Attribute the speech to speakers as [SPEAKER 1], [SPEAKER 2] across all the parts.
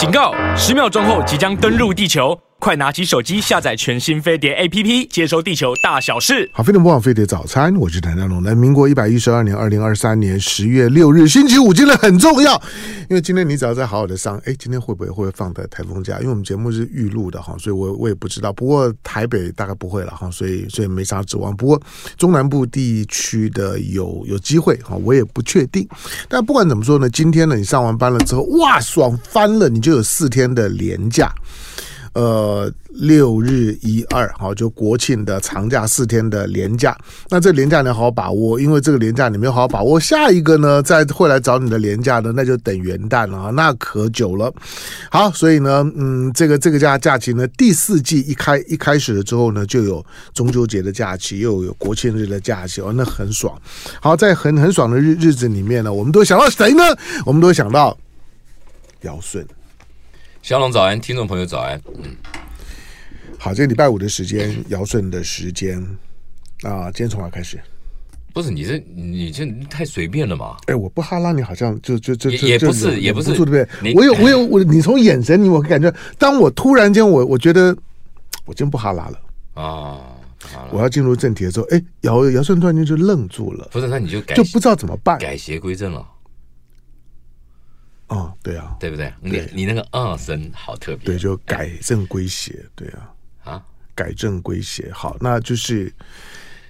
[SPEAKER 1] 警告！十秒钟后即将登陆地球。快拿起手机下载全新飞碟 APP，接收地球大小事。
[SPEAKER 2] 好，飞碟播报飞碟早餐，我是谭家龙。来，民国一百一十二年二零二三年十月六日星期五，今天很重要，因为今天你只要再好好的上，哎，今天会不会会放在台风假？因为我们节目是预录的哈，所以我我也不知道。不过台北大概不会了哈，所以所以没啥指望。不过中南部地区的有有机会哈，我也不确定。但不管怎么说呢，今天呢，你上完班了之后，哇，爽翻了，你就有四天的连假。呃，六日一二，好，就国庆的长假四天的连假，那这连假你要好好把握，因为这个连假你没有好好把握，下一个呢，再会来找你的连假呢，那就等元旦了啊，那可久了。好，所以呢，嗯，这个这个假假期呢，第四季一开一开始了之后呢，就有中秋节的假期，又有国庆日的假期，哦，那很爽。好，在很很爽的日日子里面呢，我们都想到谁呢？我们都想到尧舜。
[SPEAKER 3] 小龙早安，听众朋友早安。嗯，
[SPEAKER 2] 好，这个礼拜五的时间，尧舜的时间啊，今天从哪开始？
[SPEAKER 3] 不是，你这你这太随便了嘛？
[SPEAKER 2] 哎，我不哈拉你，好像就就就
[SPEAKER 3] 也不是，也不是，
[SPEAKER 2] 对不对？我有我有我，你从眼神你我感觉，当我突然间我我觉得我真不哈拉了啊！我要进入正题的时候，哎，姚姚舜突然间就愣住了，
[SPEAKER 3] 不是，那你就改
[SPEAKER 2] 就不知道怎么办，
[SPEAKER 3] 改邪归正了。
[SPEAKER 2] 哦，对啊，
[SPEAKER 3] 对不对？你你那个二声好特别，
[SPEAKER 2] 对，就改正归邪，对啊，啊，改正归邪，好，那就是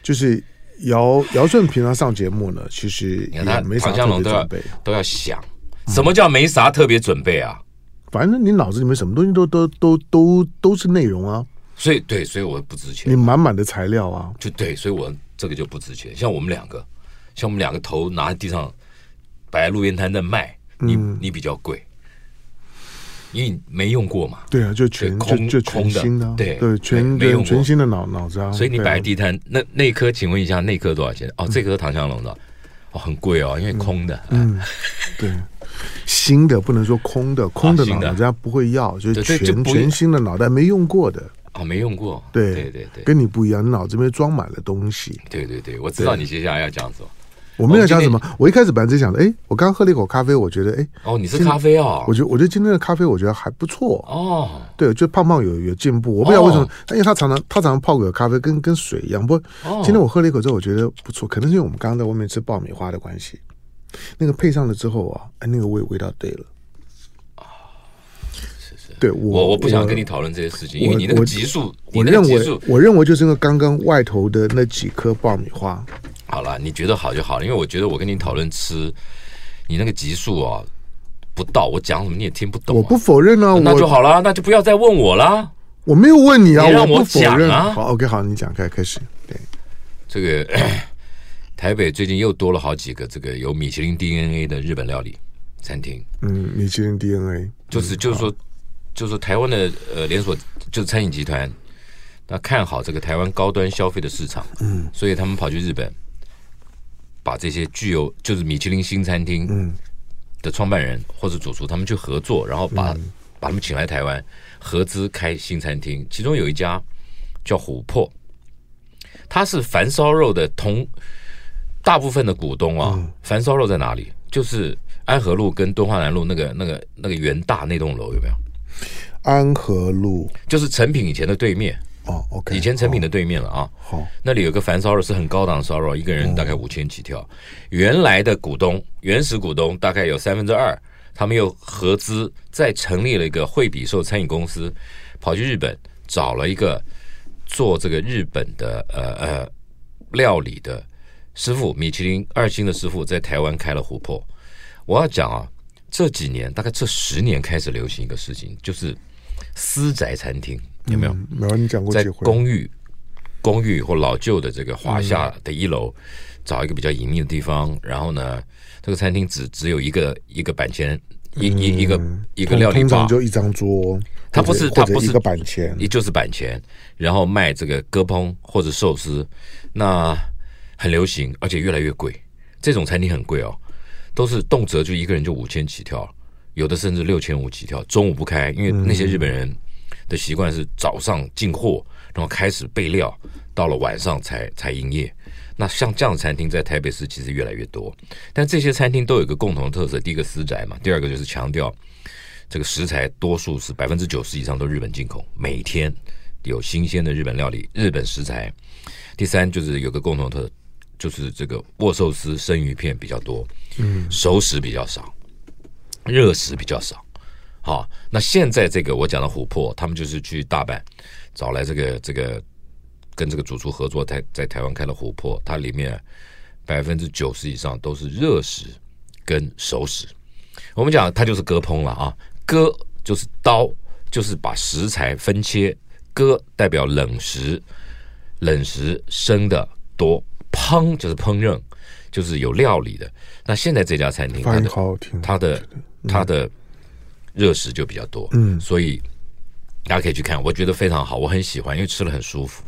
[SPEAKER 2] 就是姚姚顺平常上节目呢，其实也没啥特别准备，
[SPEAKER 3] 都要想什么叫没啥特别准备啊？
[SPEAKER 2] 反正你脑子里面什么东西都都都都都是内容啊，
[SPEAKER 3] 所以对，所以我不值钱，
[SPEAKER 2] 你满满的材料啊，
[SPEAKER 3] 就对，所以我这个就不值钱。像我们两个，像我们两个头拿在地上摆在路边摊在卖。你你比较贵，因为你没用过嘛。
[SPEAKER 2] 对啊，就全空就全新的，对对，全没用全新的脑脑子啊。
[SPEAKER 3] 所以你摆地摊，那那颗，请问一下，那颗多少钱？哦，这颗唐香龙的，哦，很贵哦，因为空的。嗯，
[SPEAKER 2] 对，新的不能说空的，空的脑子人家不会要，就是全全新的脑袋没用过的。
[SPEAKER 3] 哦，没用过。
[SPEAKER 2] 对对对，跟你不一样，你脑子里面装满了东西。
[SPEAKER 3] 对对对，我知道你接下来要这样子。
[SPEAKER 2] 我没有讲什么，我一开始本来在想着，哎，我刚喝了一口咖啡，我觉得，哎，
[SPEAKER 3] 哦，你是咖啡哦？
[SPEAKER 2] 我觉得，我觉得今天的咖啡，我觉得还不错哦。对，就胖胖有有进步，我不知道为什么，因为他常常他常常泡个咖啡跟跟水一样。不今天我喝了一口之后，我觉得不错，可能是因为我们刚刚在外面吃爆米花的关系，那个配上了之后啊，哎，那个味味道对了对
[SPEAKER 3] 我我不想跟你讨论这些事情，因为你那个级数，
[SPEAKER 2] 我认为我认为就是因为刚刚外头的那几颗爆米花。
[SPEAKER 3] 好了，你觉得好就好了，因为我觉得我跟你讨论吃，你那个级数啊不到，我讲什么你也听不懂、啊。
[SPEAKER 2] 我不否认啊，
[SPEAKER 3] 那就好了，那就不要再问我了。
[SPEAKER 2] 我没有问你啊，
[SPEAKER 3] 你让我讲啊。
[SPEAKER 2] 好，OK，好，你讲，开开始。对，
[SPEAKER 3] 这个台北最近又多了好几个这个有米其林 DNA 的日本料理餐厅。
[SPEAKER 2] 嗯，米其林 DNA
[SPEAKER 3] 就是就是说就是台湾的呃连锁就是餐饮集团，那看好这个台湾高端消费的市场，嗯，所以他们跑去日本。把这些具有就是米其林新餐厅嗯的创办人或者主厨，他们去合作，然后把把他们请来台湾合资开新餐厅。其中有一家叫琥珀，它是繁烧肉的同大部分的股东啊。繁烧肉在哪里？就是安和路跟敦化南路那个那个那个元大那栋楼有没有？
[SPEAKER 2] 安和路
[SPEAKER 3] 就是成品以前的对面。
[SPEAKER 2] 哦，OK，
[SPEAKER 3] 以前成品的对面了啊。好，那里有个繁烧肉是很高档的烧肉，一个人大概五千起跳。原来的股东，原始股东大概有三分之二，他们又合资再成立了一个惠比寿餐饮公司，跑去日本找了一个做这个日本的呃呃料理的师傅，米其林二星的师傅，在台湾开了琥珀。我要讲啊，这几年大概这十年开始流行一个事情，就是私宅餐厅。有没有？
[SPEAKER 2] 没有，你讲过。
[SPEAKER 3] 在公寓、公寓或老旧的这个华夏的一楼，找一个比较隐秘的地方，然后呢，这个餐厅只只有一个一个板前，一一一个一个料理吧，
[SPEAKER 2] 就一张桌。
[SPEAKER 3] 它不是，它不是
[SPEAKER 2] 一个板前，
[SPEAKER 3] 也就是板前，然后卖这个割烹或者寿司，那很流行，而且越来越贵。这种餐厅很贵哦，都是动辄就一个人就五千起跳，有的甚至六千五起跳。中午不开，因为那些日本人。的习惯是早上进货，然后开始备料，到了晚上才才营业。那像这样的餐厅在台北市其实越来越多，但这些餐厅都有一个共同的特色：第一个私宅嘛，第二个就是强调这个食材多数是百分之九十以上都日本进口，每天有新鲜的日本料理、日本食材。第三就是有个共同特，就是这个握寿司、生鱼片比较多，嗯，熟食比较少，热食比较少。好，那现在这个我讲的琥珀，他们就是去大阪找来这个这个跟这个主厨合作，在在台湾开了琥珀，它里面百分之九十以上都是热食跟熟食。我们讲它就是割烹了啊。割就是刀，就是把食材分切。割代表冷食，冷食生的多。烹就是烹饪，就是有料理的。那现在这家餐厅，它的它的它的热食就比较多。嗯，所以大家可以去看，我觉得非常好，我很喜欢，因为吃了很舒服。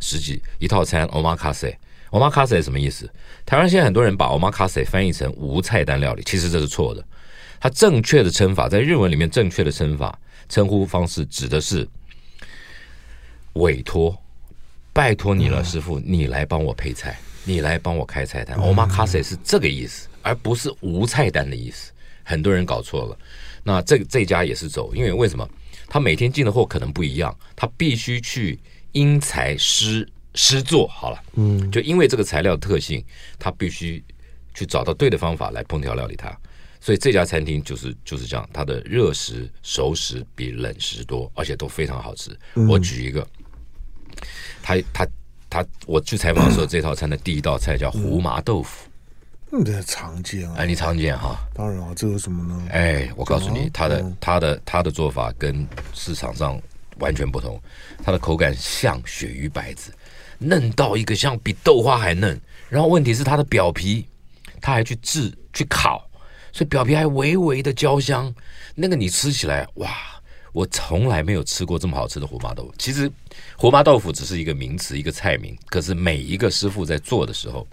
[SPEAKER 3] 十几一套餐，omakase，omakase 什么意思？台湾现在很多人把 omakase 翻译成无菜单料理，其实这是错的。它正确的称法，在日文里面正确的称法称呼方式指的是委托，拜托你了，师傅，你来帮我配菜，你来帮我开菜单。Omakase 是这个意思，而不是无菜单的意思。很多人搞错了。那这这家也是走，因为为什么？他每天进的货可能不一样，他必须去因材施施作。好了，嗯，就因为这个材料特性，他必须去找到对的方法来烹调料理它。所以这家餐厅就是就是这样，它的热食、熟食比冷食多，而且都非常好吃。嗯、我举一个，他他他，我去采访的时候，这套餐的第一道菜叫胡麻豆腐，
[SPEAKER 2] 嗯，这常见啊，
[SPEAKER 3] 哎，你常见哈？
[SPEAKER 2] 当然啊，这有什么呢？
[SPEAKER 3] 哎，我告诉你，他的他的他的做法跟市场上完全不同，它的口感像鳕鱼白子，嫩到一个像比豆花还嫩。然后问题是它的表皮，他还去炙去烤。所以表皮还微微的焦香，那个你吃起来哇，我从来没有吃过这么好吃的胡麻豆腐。其实胡麻豆腐只是一个名词，一个菜名。可是每一个师傅在做的时候，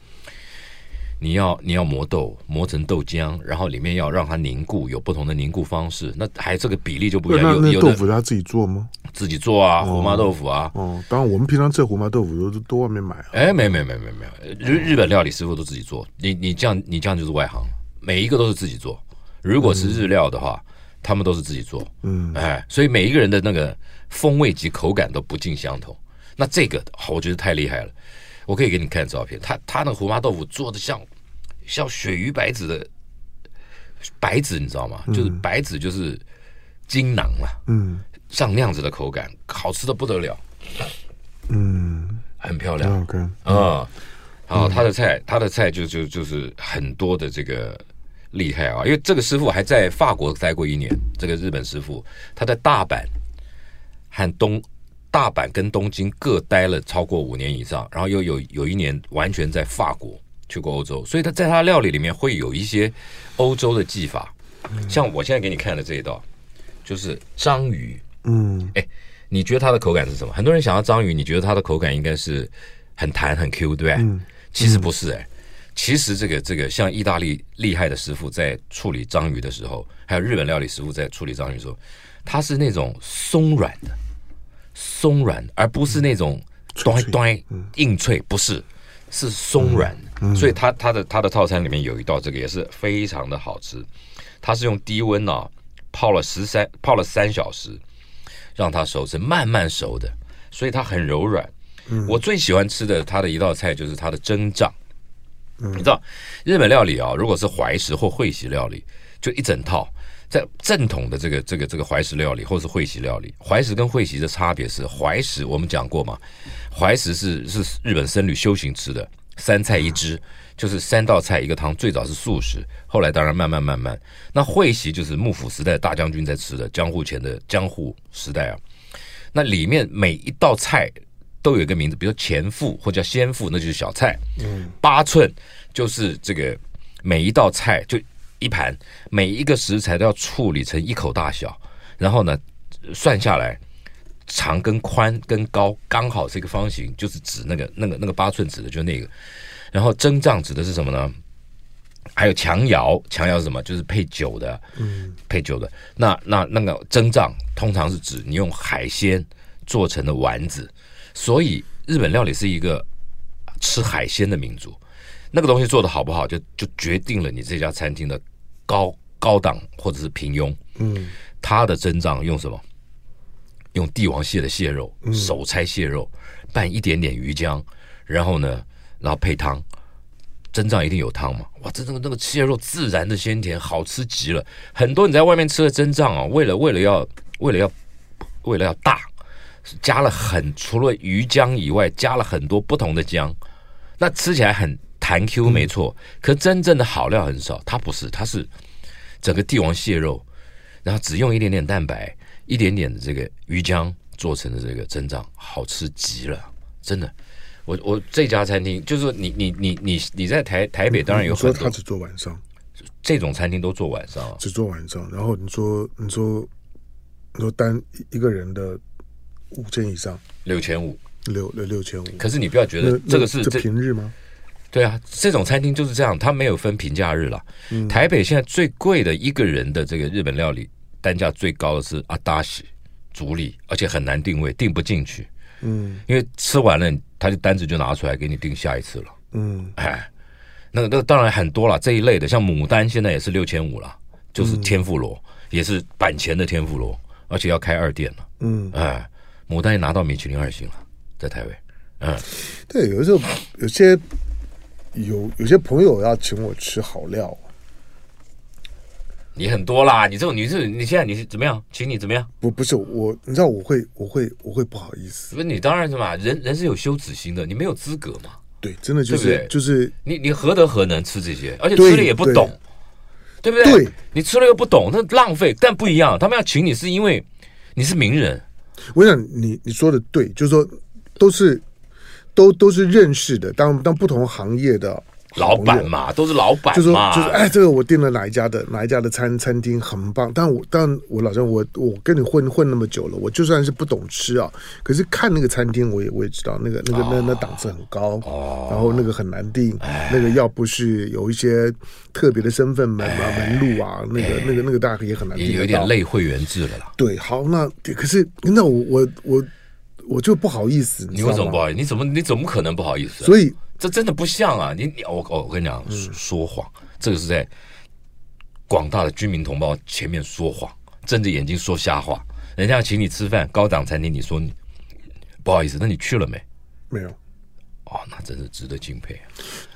[SPEAKER 3] 你要你要磨豆，磨成豆浆，然后里面要让它凝固，有不同的凝固方式。那还这个比例就不一样。有有
[SPEAKER 2] 豆腐他自己做吗？
[SPEAKER 3] 自己做啊，胡麻豆腐啊。
[SPEAKER 2] 哦，哦，当然我们平常吃胡麻豆腐都都外面买啊。
[SPEAKER 3] 哎，没没没没没，日日本料理师傅都自己做。你你这样你这样就是外行。每一个都是自己做，如果是日料的话，嗯、他们都是自己做，嗯，哎，所以每一个人的那个风味及口感都不尽相同。那这个我觉得太厉害了，我可以给你看照片，他他那胡麻豆腐做的像像鳕鱼白子的白子，你知道吗？嗯、就是白子就是筋囊嘛，嗯，像那样子的口感，好吃的不得了，嗯，很漂亮，啊、嗯。嗯啊，他的菜，他的菜就就就是很多的这个厉害啊！因为这个师傅还在法国待过一年，这个日本师傅他在大阪和东大阪跟东京各待了超过五年以上，然后又有有一年完全在法国去过欧洲，所以他在他料理里面会有一些欧洲的技法，像我现在给你看的这一道就是章鱼，嗯，哎，你觉得它的口感是什么？很多人想要章鱼，你觉得它的口感应该是很弹很 Q，对不对？嗯其实不是哎、欸，其实这个这个像意大利厉害的师傅在处理章鱼的时候，还有日本料理师傅在处理章鱼的时候，它是那种松软的，松软，而不是那种端端硬脆，不是，是松软。所以它它的它的套餐里面有一道这个也是非常的好吃，它是用低温啊泡了十三泡了三小时，让它熟，成慢慢熟的，所以它很柔软。我最喜欢吃的它的一道菜就是它的蒸你知道日本料理啊，如果是怀石或会席料理，就一整套。在正统的这个这个这个怀石料理或是会席料理，怀石跟会席的差别是，怀石我们讲过嘛，怀石是是日本僧侣修行吃的，三菜一汁，就是三道菜一个汤，最早是素食，后来当然慢慢慢慢，那会席就是幕府时代大将军在吃的，江户前的江户时代啊，那里面每一道菜。都有一个名字，比如说前腹或叫先腹，那就是小菜。嗯，八寸就是这个每一道菜就一盘，每一个食材都要处理成一口大小，然后呢算下来长跟宽跟高刚好是一个方形，就是指那个那个那个八寸指的就是那个。然后蒸胀指的是什么呢？还有强肴，强肴是什么？就是配酒的，嗯，配酒的。那那那个蒸胀通常是指你用海鲜做成的丸子。所以日本料理是一个吃海鲜的民族，那个东西做的好不好，就就决定了你这家餐厅的高高档或者是平庸。
[SPEAKER 2] 嗯，
[SPEAKER 3] 它的珍藏用什么？用帝王蟹的蟹肉，手拆蟹肉，拌一点点鱼浆，然后呢，然后配汤。真藏一定有汤嘛？哇，这这个那个蟹肉自然的鲜甜，好吃极了。很多你在外面吃的真藏啊，为了为了要为了要为了要大，加了很除了鱼浆以外，加了很多不同的姜，那吃起来很弹 Q 没错。可真正的好料很少，它不是，它是整个帝王蟹肉，然后只用一点点蛋白，一点点的这个鱼浆做成的这个珍藏，好吃极了，真的。我我这家餐厅就是说你你你你你在台台北当然有很多，
[SPEAKER 2] 他只做晚上，
[SPEAKER 3] 这种餐厅都做晚上，
[SPEAKER 2] 只做晚上。然后你说你说你说单一个人的五千以上，
[SPEAKER 3] 六千五，
[SPEAKER 2] 六六六千五。
[SPEAKER 3] 可是你不要觉得这个是
[SPEAKER 2] 这平日吗？
[SPEAKER 3] 对啊，这种餐厅就是这样，它没有分平假日了。台北现在最贵的一个人的这个日本料理单价最高的是阿达西主理，而且很难定位，定不进去。嗯，因为吃完了。他就单子就拿出来给你订下一次了。嗯，哎，那个那个当然很多了，这一类的像牡丹现在也是六千五了，就是天妇罗，也是板前的天妇罗，而且要开二店了。嗯，哎，牡丹也拿到米其林二星了，在台北。嗯，
[SPEAKER 2] 对，有的时候有些有有些朋友要请我吃好料。
[SPEAKER 3] 你很多啦，你这种你是你现在你是怎么样？请你怎么样？
[SPEAKER 2] 不不是我，你知道我会我会我会不好意思。
[SPEAKER 3] 不是你当然是嘛，人人是有羞耻心的，你没有资格嘛。
[SPEAKER 2] 对，真的就是对对就是
[SPEAKER 3] 你你何德何能吃这些？而且吃了也不懂，对，不对？对，你吃了又不懂，那浪费。但不一样，他们要请你是因为你是名人。
[SPEAKER 2] 我想你你说的对，就是说都是都都是认识的，当当不同行业的。
[SPEAKER 3] 老板嘛，都是老板，
[SPEAKER 2] 就说就是哎，这个我订了哪一家的哪一家的餐餐厅很棒，但我但我老实我我跟你混混那么久了，我就算是不懂吃啊，可是看那个餐厅我也我也知道那个那个那那档次很高，哦，然后那个很难订，那个要不是有一些特别的身份门啊门路啊，那个那个那个大概也很难订，
[SPEAKER 3] 也有点类会员制了啦。
[SPEAKER 2] 对，好，那可是那我我我我就不好意思，
[SPEAKER 3] 你为什么不好意思？你怎么你怎么可能不好意思？
[SPEAKER 2] 所以。
[SPEAKER 3] 这真的不像啊！你你我我跟你讲，说谎，这个是在广大的居民同胞前面说谎，睁着眼睛说瞎话。人家要请你吃饭，高档餐厅，你说你不好意思，那你去了没？
[SPEAKER 2] 没有。
[SPEAKER 3] 哦，那真是值得敬佩。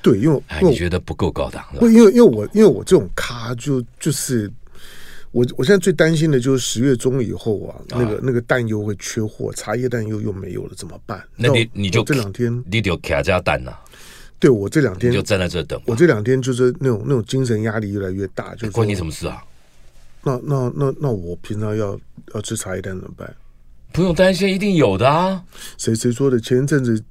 [SPEAKER 2] 对，因为哎
[SPEAKER 3] 你觉得不够高档，
[SPEAKER 2] 不，因为因为我因为我这种咖就就是。我我现在最担心的就是十月中以后啊，那个那个蛋又会缺货，茶叶蛋又又没有了，怎么办？
[SPEAKER 3] 那你你就
[SPEAKER 2] 这两天
[SPEAKER 3] 你就卡加蛋呐？
[SPEAKER 2] 对，我这两天
[SPEAKER 3] 就站在这等。
[SPEAKER 2] 我这两天就是那种那种精神压力越来越大，就是
[SPEAKER 3] 关你什么事啊？
[SPEAKER 2] 那那那那我平常要要吃茶叶蛋怎么办？
[SPEAKER 3] 不用担心，一定有的啊！
[SPEAKER 2] 谁谁说的？前一阵子。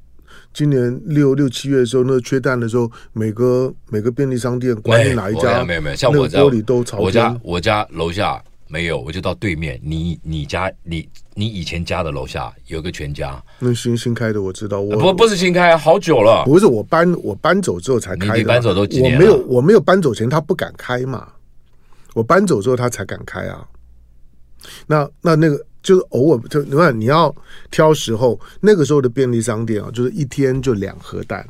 [SPEAKER 2] 今年六六七月的时候，那个缺蛋的时候，每个每个便利商店，管你哪一家，
[SPEAKER 3] 没有没有，像我家
[SPEAKER 2] 玻璃都朝。
[SPEAKER 3] 我家我家楼下没有，我就到对面。你你家你你以前家的楼下有个全家，
[SPEAKER 2] 那新新开的我知道，我
[SPEAKER 3] 不不是新开，好久了。
[SPEAKER 2] 不是我搬我搬走之后才开的，
[SPEAKER 3] 你搬走都几年了？
[SPEAKER 2] 我没有我没有搬走前他不敢开嘛，我搬走之后他才敢开啊。那那那个。就是偶尔就你看你要挑时候，那个时候的便利商店啊，就是一天就两盒蛋，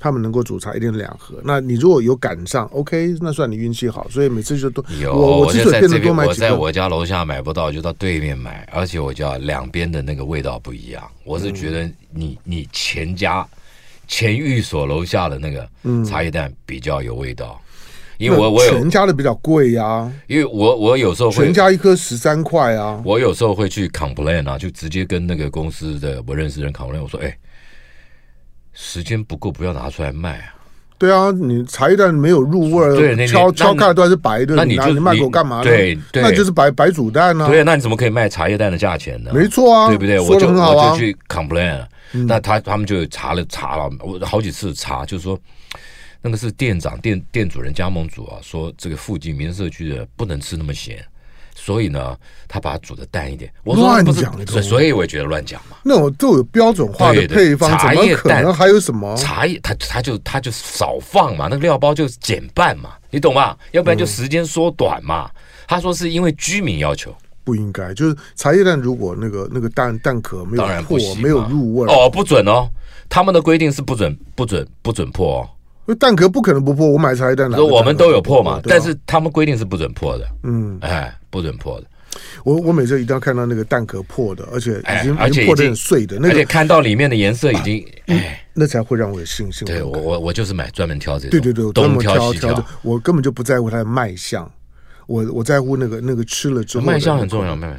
[SPEAKER 2] 他们能够煮茶一天两盒。那你如果有赶上，OK，那算你运气好。所以每次就都
[SPEAKER 3] 有。
[SPEAKER 2] 我我之所以变得多买
[SPEAKER 3] 几在我家楼下买不到，就到对面买。而且我家两边的那个味道不一样。我是觉得你你前家前寓所楼下的那个茶叶蛋比较有味道。因为我我有
[SPEAKER 2] 全家的比较贵呀、啊，
[SPEAKER 3] 因为我我有时候会
[SPEAKER 2] 全家一颗十三块啊，
[SPEAKER 3] 我有时候会去 complain 啊，就直接跟那个公司的我认识的人 complain，我说哎，时间不够，不要拿出来卖啊。
[SPEAKER 2] 对啊，你茶叶蛋没有入味儿，对，敲敲开都还是白的，
[SPEAKER 3] 那你就
[SPEAKER 2] 你卖给我干嘛呢？
[SPEAKER 3] 对，对，
[SPEAKER 2] 那就是白白煮蛋啊。
[SPEAKER 3] 对，那你怎么可以卖茶叶蛋的价钱呢？
[SPEAKER 2] 没错啊，
[SPEAKER 3] 对不
[SPEAKER 2] 对？
[SPEAKER 3] 我就我就去 complain，、嗯、那他他们就查了查了，我好几次查，就是说。那个是店长、店店主人、加盟主啊，说这个附近民生社区的不能吃那么咸，所以呢，他把它煮的淡一点。我说乱讲，所以我也觉得乱讲嘛。
[SPEAKER 2] 那我都有标准化的配方，怎么可能还有什么
[SPEAKER 3] 茶叶？他他就他就少放嘛，那个料包就减半嘛，你懂吗？要不然就时间缩短嘛。嗯、他说是因为居民要求，
[SPEAKER 2] 不应该就是茶叶蛋，如果那个那个蛋蛋壳没有破，没有入味
[SPEAKER 3] 哦，不准哦。他们的规定是不准不准不准破哦。
[SPEAKER 2] 蛋壳不可能不破，我买茶叶蛋，
[SPEAKER 3] 说我们都有破嘛，
[SPEAKER 2] 啊、
[SPEAKER 3] 但是他们规定是不准破的。
[SPEAKER 2] 嗯，
[SPEAKER 3] 哎，不准破的。
[SPEAKER 2] 我我每次一定要看到那个蛋壳破的，而且已经、
[SPEAKER 3] 哎、而且
[SPEAKER 2] 破的很碎的，那个、
[SPEAKER 3] 而且看到里面的颜色已经，啊、哎，
[SPEAKER 2] 那才会让我有信心。
[SPEAKER 3] 对我我我就是买专门挑这种，
[SPEAKER 2] 对对对，东挑西挑，
[SPEAKER 3] 挑，
[SPEAKER 2] 我根本就不在乎它的卖相，我我在乎那个那个吃了之后
[SPEAKER 3] 卖相很重要，妹妹。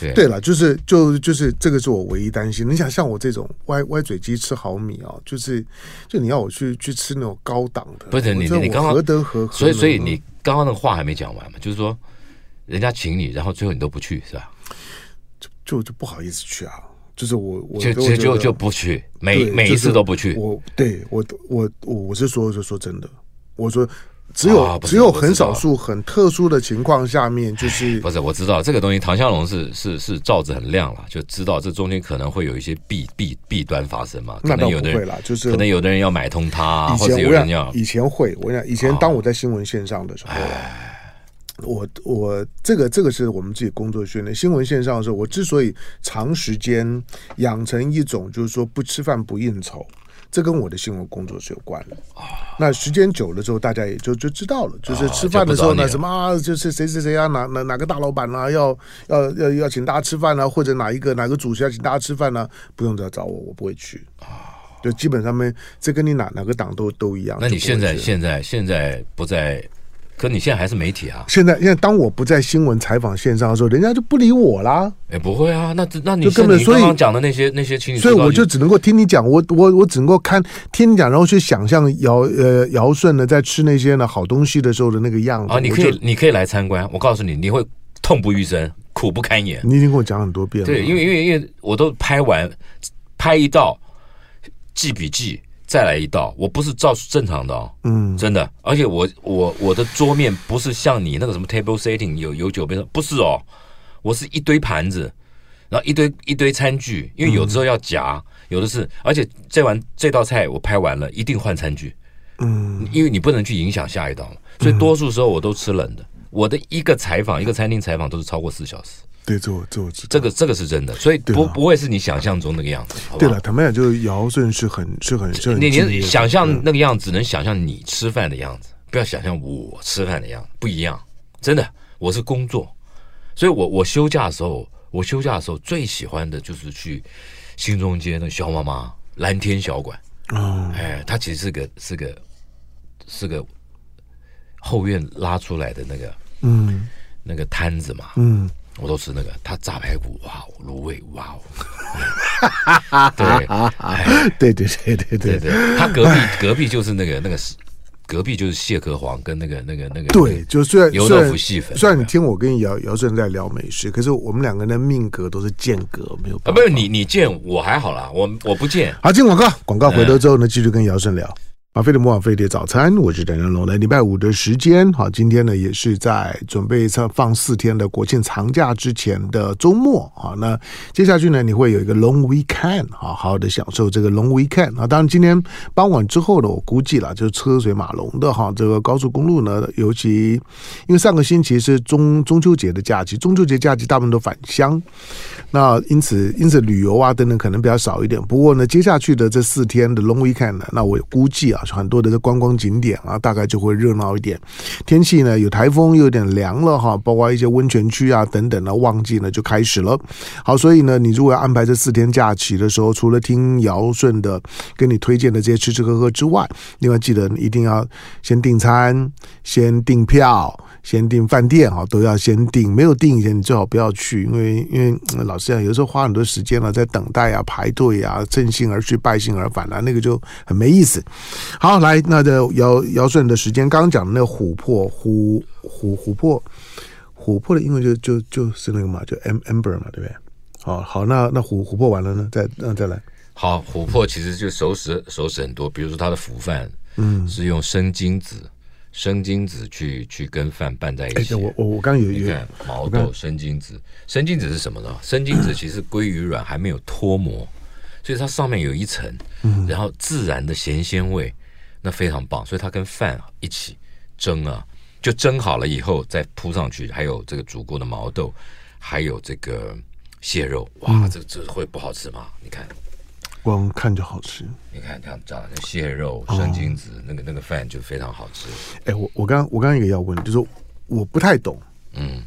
[SPEAKER 3] 对
[SPEAKER 2] 对了，就是就就是这个是我唯一担心。你想像我这种歪歪嘴鸡吃好米啊，就是就你要我去去吃那种高档的，
[SPEAKER 3] 不是你你刚刚
[SPEAKER 2] 何德何，
[SPEAKER 3] 所以所以你刚刚那个话还没讲完嘛？就是说人家请你，然后最后你都不去，是吧？
[SPEAKER 2] 就就就不好意思去啊，就是我我
[SPEAKER 3] 就就就就不去，每每一次都不去。
[SPEAKER 2] 我对我我我我是说就说真的，我说。只有、啊、只有很少数很特殊的情况下面，就是
[SPEAKER 3] 不是我知道这个东西，唐湘龙是是是罩子很亮了，就知道这中间可能会有一些弊弊弊端发生嘛。可能有的人
[SPEAKER 2] 就是
[SPEAKER 3] 可能有的人要买通他，或者有人要
[SPEAKER 2] 以前会，我讲以前当我在新闻线上的时候，啊、我我这个这个是我们自己工作训练。新闻线上的时候，我之所以长时间养成一种就是说不吃饭不应酬。这跟我的新闻工作是有关的。那时间久了之后，大家也就就知道了。就是吃饭的时候呢，什么啊，就是谁谁谁啊，哪哪哪个大老板啊，要要要要请大家吃饭啊，或者哪一个哪个主席要请大家吃饭呢，不用再找我，我不会去。就基本上面，这跟你哪哪个党都都一样。
[SPEAKER 3] 那你现在现在现在不在？可你现在还是媒体啊？
[SPEAKER 2] 现在，现在当我不在新闻采访线上的时候，人家就不理我啦。
[SPEAKER 3] 哎，不会啊，那那你就根本所以刚刚讲的那些那些情，
[SPEAKER 2] 所以我就只能够听你讲，我我我只能够看听你讲，然后去想象尧呃尧舜呢在吃那些呢好东西的时候的那个样子
[SPEAKER 3] 啊。你可以你可以来参观，我告诉你，你会痛不欲生，苦不堪言。
[SPEAKER 2] 你已经跟我讲很多遍了。
[SPEAKER 3] 对，因为因为因为我都拍完，拍一道记笔记。再来一道，我不是照正常的哦，嗯，真的，而且我我我的桌面不是像你那个什么 table setting 有有酒杯，不是哦，我是一堆盘子，然后一堆一堆餐具，因为有时候要夹，有的是，而且这完这道菜我拍完了，一定换餐具，嗯，因为你不能去影响下一道，所以多数时候我都吃冷的。我的一个采访，一个餐厅采访都是超过四小时。
[SPEAKER 2] 对，这我这我知道，
[SPEAKER 3] 这个这个是真的，所以不不会是你想象中那个样子。
[SPEAKER 2] 对了，坦白讲，就是姚顺是很是很是很，
[SPEAKER 3] 你你想象那个样子，能想象你吃饭的样子，不要想象我吃饭的样子，不一样。真的，我是工作，所以我我休假的时候，我休假的时候最喜欢的就是去新中街的小妈妈蓝天小馆。哦，哎，它其实是个是个是个后院拉出来的那个嗯那个摊子嘛嗯。我都吃那个，他炸排骨，哇哦，卤味，哇哦，对，
[SPEAKER 2] 对对对对对对，
[SPEAKER 3] 他隔壁隔壁就是那个那个是隔壁就是蟹壳黄跟那个那个那个
[SPEAKER 2] 对，就虽然
[SPEAKER 3] 油豆腐细粉，
[SPEAKER 2] 虽然你听我跟姚姚顺在聊美食，可是我们两个人的命格都是间隔，没有办
[SPEAKER 3] 法。不是你你见我还好啦，我我不见。
[SPEAKER 2] 好，进广告，广告回头之后呢，继续跟姚顺聊。马飞的魔法飞碟早餐，我是邓仁龙。来礼拜五的时间，好，今天呢也是在准备放放四天的国庆长假之前的周末啊。那接下去呢，你会有一个 long weekend 好好的享受这个 long weekend 啊。当然，今天傍晚之后呢，我估计了就是车水马龙的哈。这个高速公路呢，尤其因为上个星期是中中秋节的假期，中秋节假期大部分都返乡，那因此因此旅游啊等等可能比较少一点。不过呢，接下去的这四天的 long weekend 呢，那我估计啊。很多的观光景点啊，大概就会热闹一点。天气呢有台风，有点凉了哈，包括一些温泉区啊等等的旺季呢就开始了。好，所以呢，你如果要安排这四天假期的时候，除了听尧舜的跟你推荐的这些吃吃喝喝之外，另外记得一定要先订餐，先订票。先订饭店哈，都要先订。没有订以前，你最好不要去，因为因为老实讲，有时候花很多时间了，在等待啊、排队啊，趁兴而去，败兴而返啊，那个就很没意思。好，来，那就姚姚顺的时间，刚刚讲的那个琥珀琥琥琥珀琥珀的英文就就就是那个嘛，就 amber 嘛，对不对？好好，那那琥琥珀完了呢，再那再来。
[SPEAKER 3] 好，琥珀其实就熟食熟食很多，比如说它的腐饭，嗯，是用生金子。生金子去去跟饭拌在一起。
[SPEAKER 2] 我我我刚有一
[SPEAKER 3] 个毛豆生金子，生金子是什么呢？生金子其实鲑鱼卵还没有脱膜，所以它上面有一层，然后自然的咸鲜味，那非常棒。所以它跟饭一起蒸啊，就蒸好了以后再铺上去，还有这个煮过的毛豆，还有这个蟹肉，哇，这这会不好吃吗？你看。
[SPEAKER 2] 光看就好吃。
[SPEAKER 3] 你看这样炸的蟹肉、生金子，哦、那个那个饭就非常好吃。
[SPEAKER 2] 哎，我我刚我刚刚也要问，就是说我不太懂，嗯，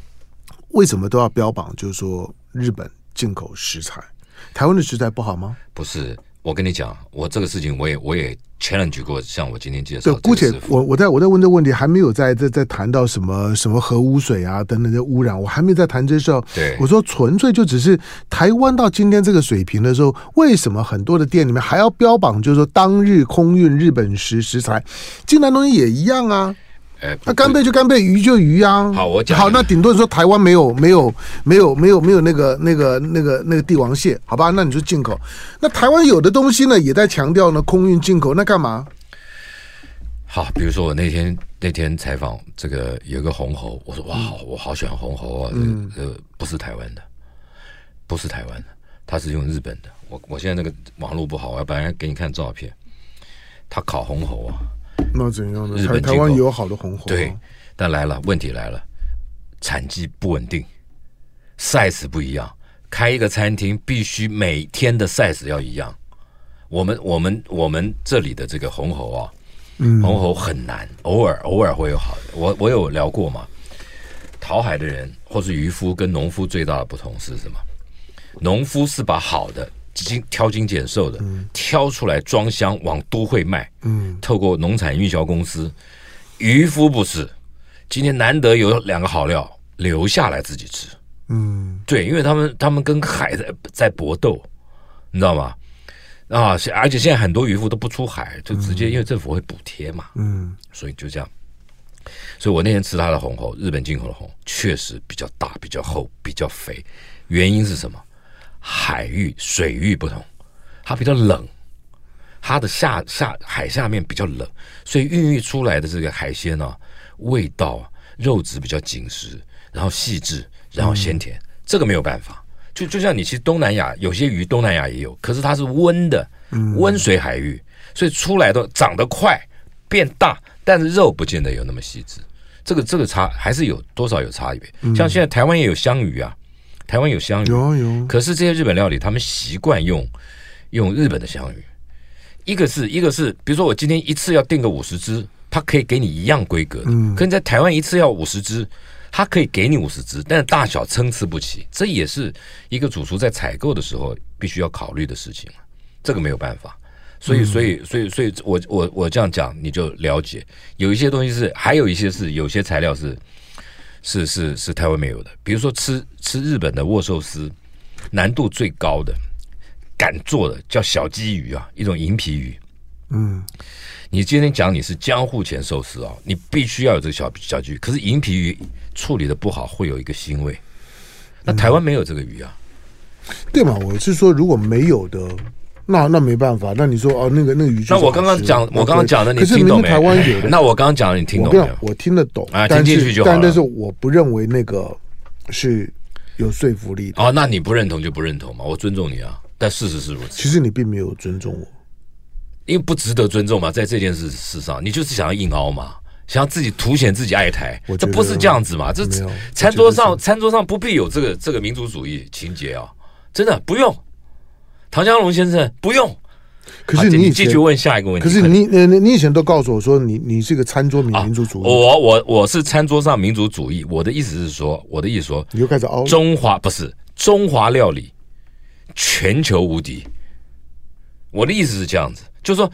[SPEAKER 2] 为什么都要标榜，就是说日本进口食材，台湾的食材不好吗？
[SPEAKER 3] 不是。我跟你讲，我这个事情我也我也 challenge 过，像我今天介绍。对，
[SPEAKER 2] 姑且我我在我在问这个问题，还没有在在在谈到什么什么核污水啊等等的污染，我还没在谈这事。
[SPEAKER 3] 对，
[SPEAKER 2] 我说纯粹就只是台湾到今天这个水平的时候，为什么很多的店里面还要标榜，就是说当日空运日本食食材，进来东西也一样啊。
[SPEAKER 3] 哎，
[SPEAKER 2] 那干贝就干贝，鱼就鱼啊。
[SPEAKER 3] 好，我讲
[SPEAKER 2] 好，那顶多说台湾没有没有没有没有没有那个那个那个那个帝王蟹，好吧？那你就进口。那台湾有的东西呢，也在强调呢空运进口，那干嘛？
[SPEAKER 3] 好，比如说我那天那天采访这个有个红喉，我说哇，我好喜欢红喉啊，嗯，呃，不是台湾的，不是台湾的，他是用日本的。我我现在那个网络不好，我要本来给你看照片，他烤红喉啊。
[SPEAKER 2] 那怎样呢？日本台湾有好的红喉，
[SPEAKER 3] 对，但来了问题来了，产季不稳定，size 不一样。开一个餐厅必须每天的 size 要一样。我们我们我们这里的这个红喉啊，嗯，红喉很难，偶尔偶尔会有好的。我我有聊过嘛，讨海的人或是渔夫跟农夫最大的不同是什么？农夫是把好的。精挑精拣瘦的，嗯、挑出来装箱往都会卖。嗯，透过农产运销公司，渔夫不是。今天难得有两个好料，留下来自己吃。嗯，对，因为他们他们跟海在在搏斗，你知道吗？啊，而且现在很多渔夫都不出海，就直接因为政府会补贴嘛。嗯，所以就这样。所以我那天吃他的红喉，日本进口的红，确实比较大、比较厚、比较肥。原因是什么？海域水域不同，它比较冷，它的下下海下面比较冷，所以孕育出来的这个海鲜呢、啊，味道肉质比较紧实，然后细致，然后鲜甜，嗯、这个没有办法。就就像你其实东南亚有些鱼，东南亚也有，可是它是温的，温水海域，所以出来的长得快，变大，但是肉不见得有那么细致。这个这个差还是有多少有差别。像现在台湾也有香鱼啊。台湾有香鱼，有有。可是这些日本料理，他们习惯用用日本的香鱼。一个是一个是，比如说我今天一次要订个五十只，他可以给你一样规格的。嗯。可你在台湾一次要五十只，他可以给你五十只，但是大小参差不齐。这也是一个主厨在采购的时候必须要考虑的事情。这个没有办法。所以所以所以所以我我我这样讲你就了解，有一些东西是，还有一些是，有些材料是。是是是台湾没有的，比如说吃吃日本的握寿司，难度最高的，敢做的叫小鲫鱼啊，一种银皮鱼。嗯，你今天讲你是江户前寿司啊，你必须要有这个小小鲫鱼，可是银皮鱼处理的不好会有一个腥味，那台湾没有这个鱼啊，
[SPEAKER 2] 嗯、对嘛？我是说如果没有的。那那没办法，那你说哦，那个那个鱼，
[SPEAKER 3] 那我刚刚讲，我刚刚讲的你听懂没？
[SPEAKER 2] 台湾有的，
[SPEAKER 3] 那我刚刚讲的你听懂没有？
[SPEAKER 2] 我听得懂
[SPEAKER 3] 啊，听进去就好。
[SPEAKER 2] 但但是我不认为那个是有说服力的。
[SPEAKER 3] 哦，那你不认同就不认同嘛，我尊重你啊。但事实是如此。
[SPEAKER 2] 其实你并没有尊重我，
[SPEAKER 3] 因为不值得尊重嘛，在这件事事上，你就是想要硬凹嘛，想要自己凸显自己爱台，这不是这样子嘛？这餐桌上餐桌上不必有这个这个民族主义情节啊，真的不用。唐江龙先生不用，
[SPEAKER 2] 可是你
[SPEAKER 3] 继续问下一个问题。
[SPEAKER 2] 可是你你你以前都告诉我说你你是个餐桌民民族主义。
[SPEAKER 3] 我我我是餐桌上民族主义。我的意思是说，我的意思说，
[SPEAKER 2] 你又开始凹。
[SPEAKER 3] 中华不是中华料理，全球无敌。我的意思是这样子，就是说，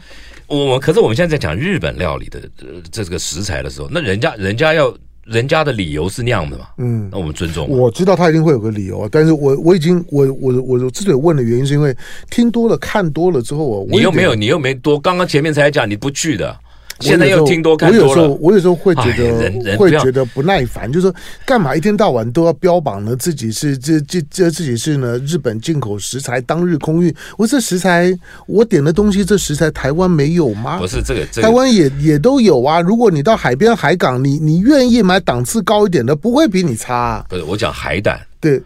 [SPEAKER 3] 我可是我们现在在讲日本料理的这个食材的时候，那人家人家要。人家的理由是那样的嘛？嗯，那我们尊重。
[SPEAKER 2] 我知道他一定会有个理由，但是我我已经我我我之所以问的原因，是因为听多了看多了之后，我
[SPEAKER 3] 你又没有你又没多，刚刚前面才讲你不去的。现在又听多看多了，
[SPEAKER 2] 我有时候我有时候会觉得会觉得不耐烦，就是说干嘛一天到晚都要标榜呢？自己是这这这自己是呢日本进口食材当日空运。我这食材我点的东西，这食材台湾没有吗？
[SPEAKER 3] 不是这个，
[SPEAKER 2] 台湾也也都有啊。如果你到海边海港，你你愿意买档次高一点的，不会比你差。
[SPEAKER 3] 不是我讲海胆，
[SPEAKER 2] 对。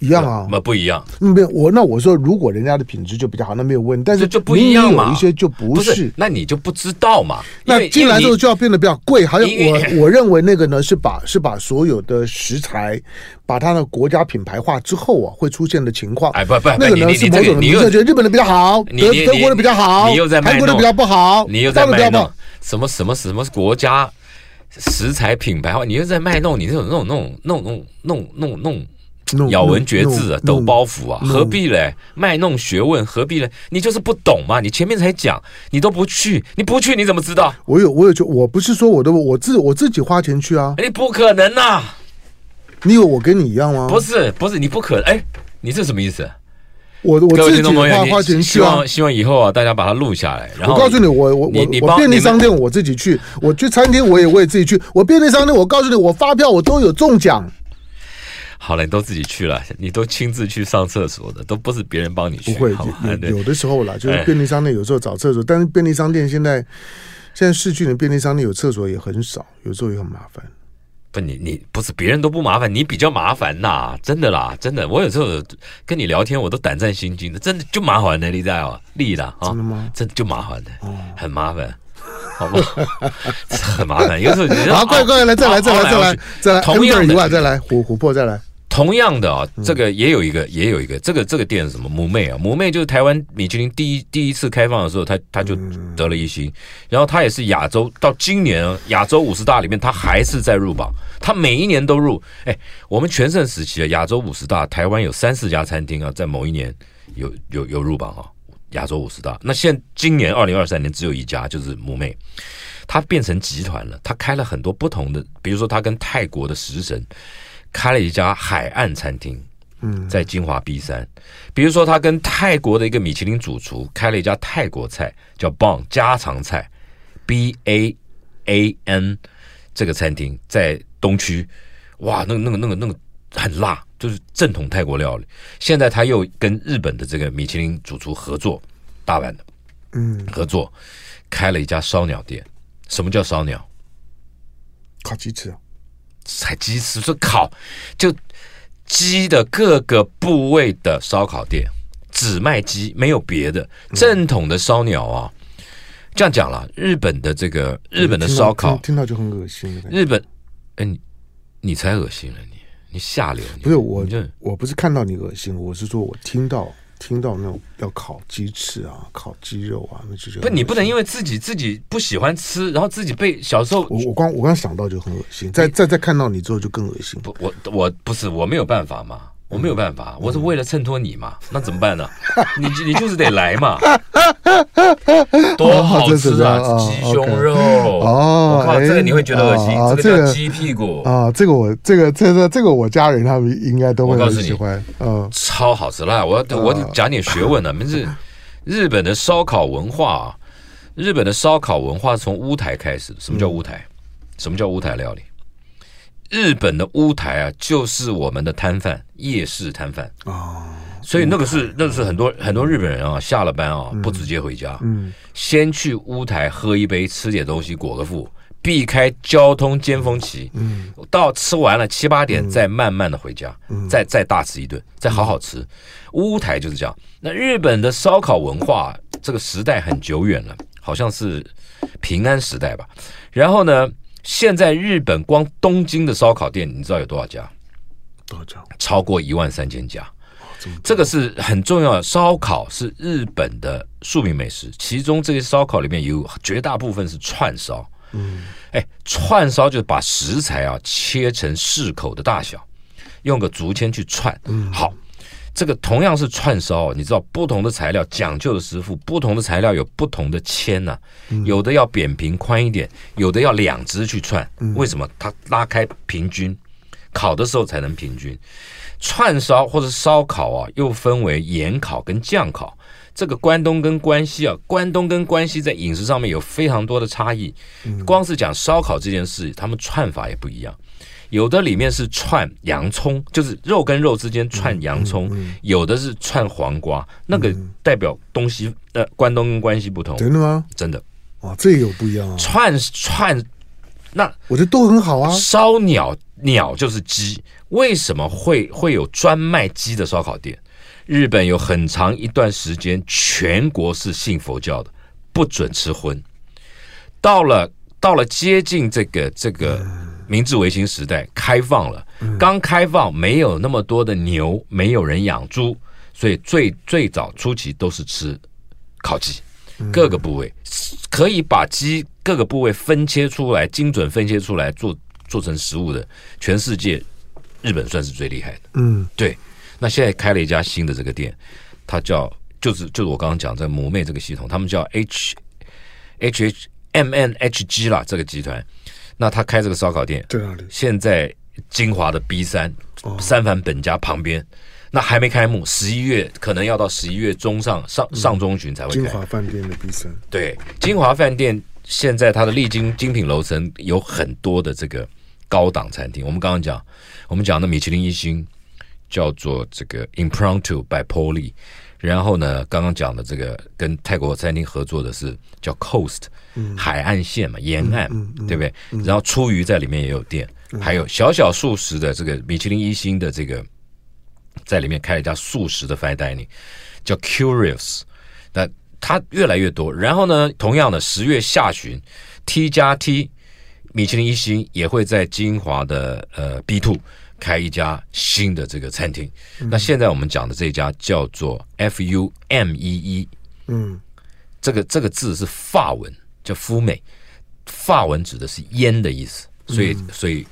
[SPEAKER 2] 一样啊，
[SPEAKER 3] 那不一样。
[SPEAKER 2] 没有我那我说，如果人家的品质就比较好，那没有问题。但是
[SPEAKER 3] 就不一样嘛，
[SPEAKER 2] 有一些就不是，
[SPEAKER 3] 那你就不知道嘛。
[SPEAKER 2] 那进来之后就要变得比较贵，好像我我认为那个呢是把是把所有的食材把它的国家品牌化之后啊会出现的情况。
[SPEAKER 3] 哎不不，
[SPEAKER 2] 那个呢是某种你就觉得日本的比较好，德德国的比较好，
[SPEAKER 3] 你又在
[SPEAKER 2] 韩国的比较不好，
[SPEAKER 3] 你又在卖弄什么什么什么国家食材品牌化，你又在卖弄你那种那种那种那种那种那种那种。咬文嚼字啊，抖包袱啊，何必嘞？卖弄学问，何必嘞？你就是不懂嘛！你前面才讲，你都不去，你不去你怎么知道？
[SPEAKER 2] 我有，我有去，我不是说我的，我自我自己花钱去啊！
[SPEAKER 3] 你不可能呐！
[SPEAKER 2] 你以为我跟你一样吗？
[SPEAKER 3] 不是，不是，你不可！哎，你这什么意思？
[SPEAKER 2] 我我自己花花钱去啊！
[SPEAKER 3] 希望希望以后啊，大家把它录下来。然后
[SPEAKER 2] 我告诉你，我我我我便利商店我自己去，我去餐厅我也我也自己去。我便利商店，我告诉你，我发票我都有中奖。
[SPEAKER 3] 好了，你都自己去了，你都亲自去上厕所的，都不是别人帮你去。
[SPEAKER 2] 不会，有有的时候啦，就是便利商店有时候找厕所，但是便利商店现在现在市区的便利商店有厕所也很少，有时候也很麻烦。
[SPEAKER 3] 不，你你不是别人都不麻烦，你比较麻烦呐，真的啦，真的。我有时候跟你聊天，我都胆战心惊的，真的就麻烦的，你知道吗？丽的啊，
[SPEAKER 2] 真的吗？
[SPEAKER 3] 真的就麻烦的，很麻烦，好不好？很麻烦，有时候
[SPEAKER 2] 好，快快来，再来，再来，再来，再来，同样以外再来，琥琥珀再来。
[SPEAKER 3] 同样的啊，这个也有一个，也有一个，这个这个店是什么？母妹啊，母妹就是台湾米其林第一第一次开放的时候，他他就得了一星，然后他也是亚洲到今年亚洲五十大里面，他还是在入榜，他每一年都入。哎，我们全盛时期啊，亚洲五十大，台湾有三四家餐厅啊，在某一年有有有入榜啊，亚洲五十大。那现今年二零二三年只有一家，就是母妹，他变成集团了，他开了很多不同的，比如说他跟泰国的食神。开了一家海岸餐厅，嗯，在金华 B 三。比如说，他跟泰国的一个米其林主厨开了一家泰国菜，叫 Bang 家常菜，B A A N 这个餐厅在东区。哇，那个、那个、那个、那个很辣，就是正统泰国料理。现在他又跟日本的这个米其林主厨合作，大阪的，嗯，合作开了一家烧鸟店。什么叫烧鸟？
[SPEAKER 2] 烤鸡翅啊。
[SPEAKER 3] 才鸡翅，说烤就鸡的各个部位的烧烤店，只卖鸡，没有别的。正统的烧鸟啊，这样讲了，日本的这个日本的烧烤，
[SPEAKER 2] 听到就很恶心。
[SPEAKER 3] 日本，哎，你你才恶心了，你你下流。
[SPEAKER 2] 不是我，我不是看到你恶心，我是说我听到。听到那种要烤鸡翅啊，烤鸡肉啊，那就觉得
[SPEAKER 3] 不，你不能因为自己自己不喜欢吃，然后自己被小时候
[SPEAKER 2] 我我刚我刚想到就很恶心，再再再看到你之后就更恶心。
[SPEAKER 3] 不，我我不是我没有办法嘛。我没有办法，我是为了衬托你嘛，那怎么办呢？你你就是得来嘛，多好吃啊！鸡胸肉哦，我靠，这个你会觉得恶心，这个叫鸡屁股
[SPEAKER 2] 啊，这个我这个这个这个我家人他们应该都会很喜欢，嗯，
[SPEAKER 3] 超好吃啦！我要我讲点学问呢，是日本的烧烤文化，日本的烧烤文化从乌台开始，什么叫乌台？什么叫乌台料理？日本的乌台啊，就是我们的摊贩，夜市摊贩。哦，所以那个是那个是很多很多日本人啊，下了班啊不直接回家，嗯，先去乌台喝一杯，吃点东西，裹个腹，避开交通尖峰期，嗯，到吃完了七八点再慢慢的回家，再再大吃一顿，再好好吃，乌台就是这样。那日本的烧烤文化这个时代很久远了，好像是平安时代吧，然后呢？现在日本光东京的烧烤店，你知道有多少家？
[SPEAKER 2] 多少家？
[SPEAKER 3] 超过一万三千家。这个是很重要的。烧烤是日本的庶民美食，其中这些烧烤里面有绝大部分是串烧。嗯，哎，串烧就是把食材啊切成适口的大小，用个竹签去串。嗯，好。这个同样是串烧，你知道不同的材料讲究的师傅，不同的材料有不同的签呐、啊，有的要扁平宽一点，有的要两只去串。为什么？它拉开平均，烤的时候才能平均。串烧或者烧烤啊，又分为盐烤跟酱烤。这个关东跟关西啊，关东跟关西在饮食上面有非常多的差异。光是讲烧烤这件事，他们串法也不一样。有的里面是串洋葱，就是肉跟肉之间串洋葱；嗯嗯嗯、有的是串黄瓜，那个代表东西呃关东跟关西不同。
[SPEAKER 2] 真的吗？
[SPEAKER 3] 真的。
[SPEAKER 2] 哇，这个有不一样啊！
[SPEAKER 3] 串串那
[SPEAKER 2] 我觉得都很好啊。
[SPEAKER 3] 烧鸟鸟就是鸡，为什么会会有专卖鸡的烧烤店？日本有很长一段时间，全国是信佛教的，不准吃荤。到了到了接近这个这个明治维新时代，开放了，刚开放没有那么多的牛，没有人养猪，所以最最早初期都是吃烤鸡，各个部位可以把鸡各个部位分切出来，精准分切出来做做成食物的，全世界日本算是最厉害的。嗯，对。那现在开了一家新的这个店，它叫就是就是我刚刚讲这个母妹这个系统，他们叫 H H H M N H G 啦，这个集团。那他开这个烧烤店在哪里？现在金华的 B 三三凡本家旁边，那还没开幕，十一月可能要到十一月中上上上中旬才会开。
[SPEAKER 2] 金华饭店的 B 三，
[SPEAKER 3] 对，金华饭店现在它的丽晶精品楼层有很多的这个高档餐厅。我们刚刚讲，我们讲的米其林一星。叫做这个 Impromptu by Paulie，然后呢，刚刚讲的这个跟泰国餐厅合作的是叫 Coast，海岸线嘛，沿岸，对不对？然后出鱼在里面也有店，还有小小素食的这个米其林一星的这个在里面开了一家素食的 fine dining，叫 Curious，那它越来越多。然后呢，同样的十月下旬，T 加 T 米其林一星也会在金华的呃 B Two。开一家新的这个餐厅，那现在我们讲的这家叫做 F U M E E，嗯，这个这个字是法文，叫夫美，法文指的是烟的意思，所以所以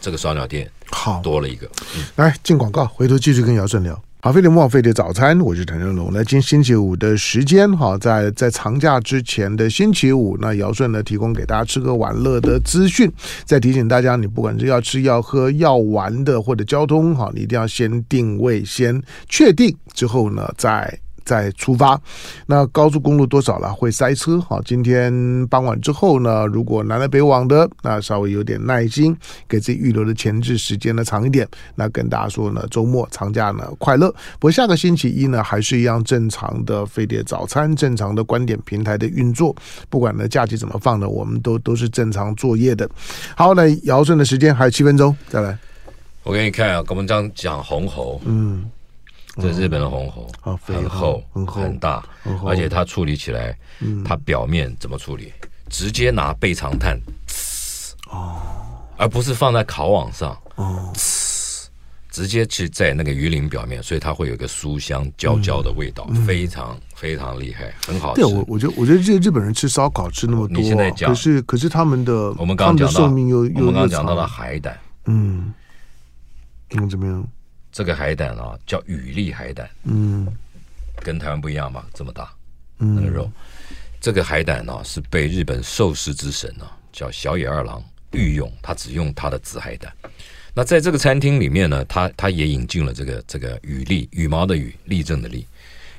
[SPEAKER 3] 这个烧鸟店好。多了一个。嗯、
[SPEAKER 2] 来进广告，回头继续跟姚顺聊。好，飞碟莫菲的早餐，我是陈正龙。那今星期五的时间，哈，在在长假之前的星期五，那尧舜呢提供给大家吃喝玩乐的资讯。再提醒大家，你不管是要吃要喝要玩的，或者交通，哈，你一定要先定位，先确定之后呢，再。再出发，那高速公路多少了？会塞车。哈，今天傍晚之后呢，如果南来北往的，那稍微有点耐心，给自己预留的前置时间呢长一点。那跟大家说呢，周末长假呢快乐。不过下个星期一呢，还是一样正常的飞碟早餐，正常的观点平台的运作。不管呢假期怎么放呢，我们都都是正常作业的。好，那姚舜的时间还有七分钟，再来。
[SPEAKER 3] 我给你看啊，我们刚讲红喉，嗯。这是日本的红喉，很厚、很大，而且它处理起来，它表面怎么处理？直接拿备长炭，哦，而不是放在烤网上，哦，直接去在那个鱼鳞表面，所以它会有一个酥香焦焦的味道，非常非常厉害，很好吃。
[SPEAKER 2] 对，我我觉得我觉得日日本人吃烧烤吃那么多，
[SPEAKER 3] 你现在讲，
[SPEAKER 2] 可是可是他们的
[SPEAKER 3] 我们刚刚讲到，我们刚刚讲到了海胆，
[SPEAKER 2] 嗯，嗯，怎么样？
[SPEAKER 3] 这个海胆啊，叫羽利海胆，嗯，跟台湾不一样吧？这么大，嗯，那个肉，这个海胆呢、啊、是被日本寿司之神呢、啊、叫小野二郎御用，他只用他的紫海胆。那在这个餐厅里面呢，他他也引进了这个这个羽利羽毛的羽，立正的立，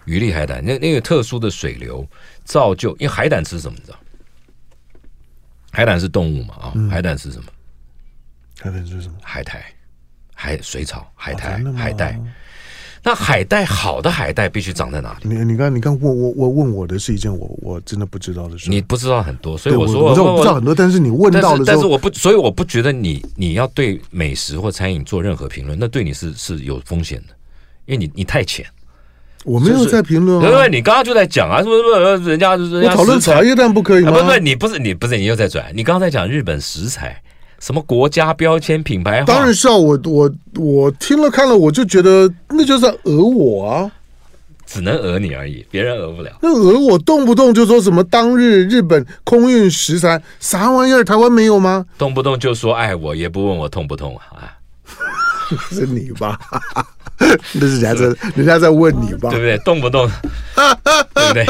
[SPEAKER 3] 羽利海胆。那那个特殊的水流造就，因为海胆吃什么？你知道？海胆是动物嘛？啊、嗯，海胆是什么？
[SPEAKER 2] 海胆是什么？
[SPEAKER 3] 海苔。海水草、海苔、哦、海带，那海带好的海带必须长在哪里？
[SPEAKER 2] 你你刚你刚问我我问我的是一件我我真的不知道的事。
[SPEAKER 3] 你不知道很多，所以我说我，
[SPEAKER 2] 知道很多，但是你问到的
[SPEAKER 3] 但是我不，所以我不觉得你你要对美食或餐饮做任何评论，那对你是是有风险的，因为你你太浅。
[SPEAKER 2] 我没有在评论、啊，
[SPEAKER 3] 因为你刚刚就在讲啊，是不是？人家人家
[SPEAKER 2] 讨论茶叶蛋不可以吗？
[SPEAKER 3] 啊、不是你不是你不是你又在转，你刚刚在讲日本食材。什么国家标签品牌？
[SPEAKER 2] 当然是啊！我我我听了看了，我就觉得那就是讹我啊！
[SPEAKER 3] 只能讹你而已，别人讹不了。
[SPEAKER 2] 那讹我动不动就说什么当日日本空运食材啥玩意儿？台湾没有吗？
[SPEAKER 3] 动不动就说爱我，也不问我痛不痛啊！
[SPEAKER 2] 是你吧？那是人家在人家在问你吧？
[SPEAKER 3] 对不对？动不动，对不对？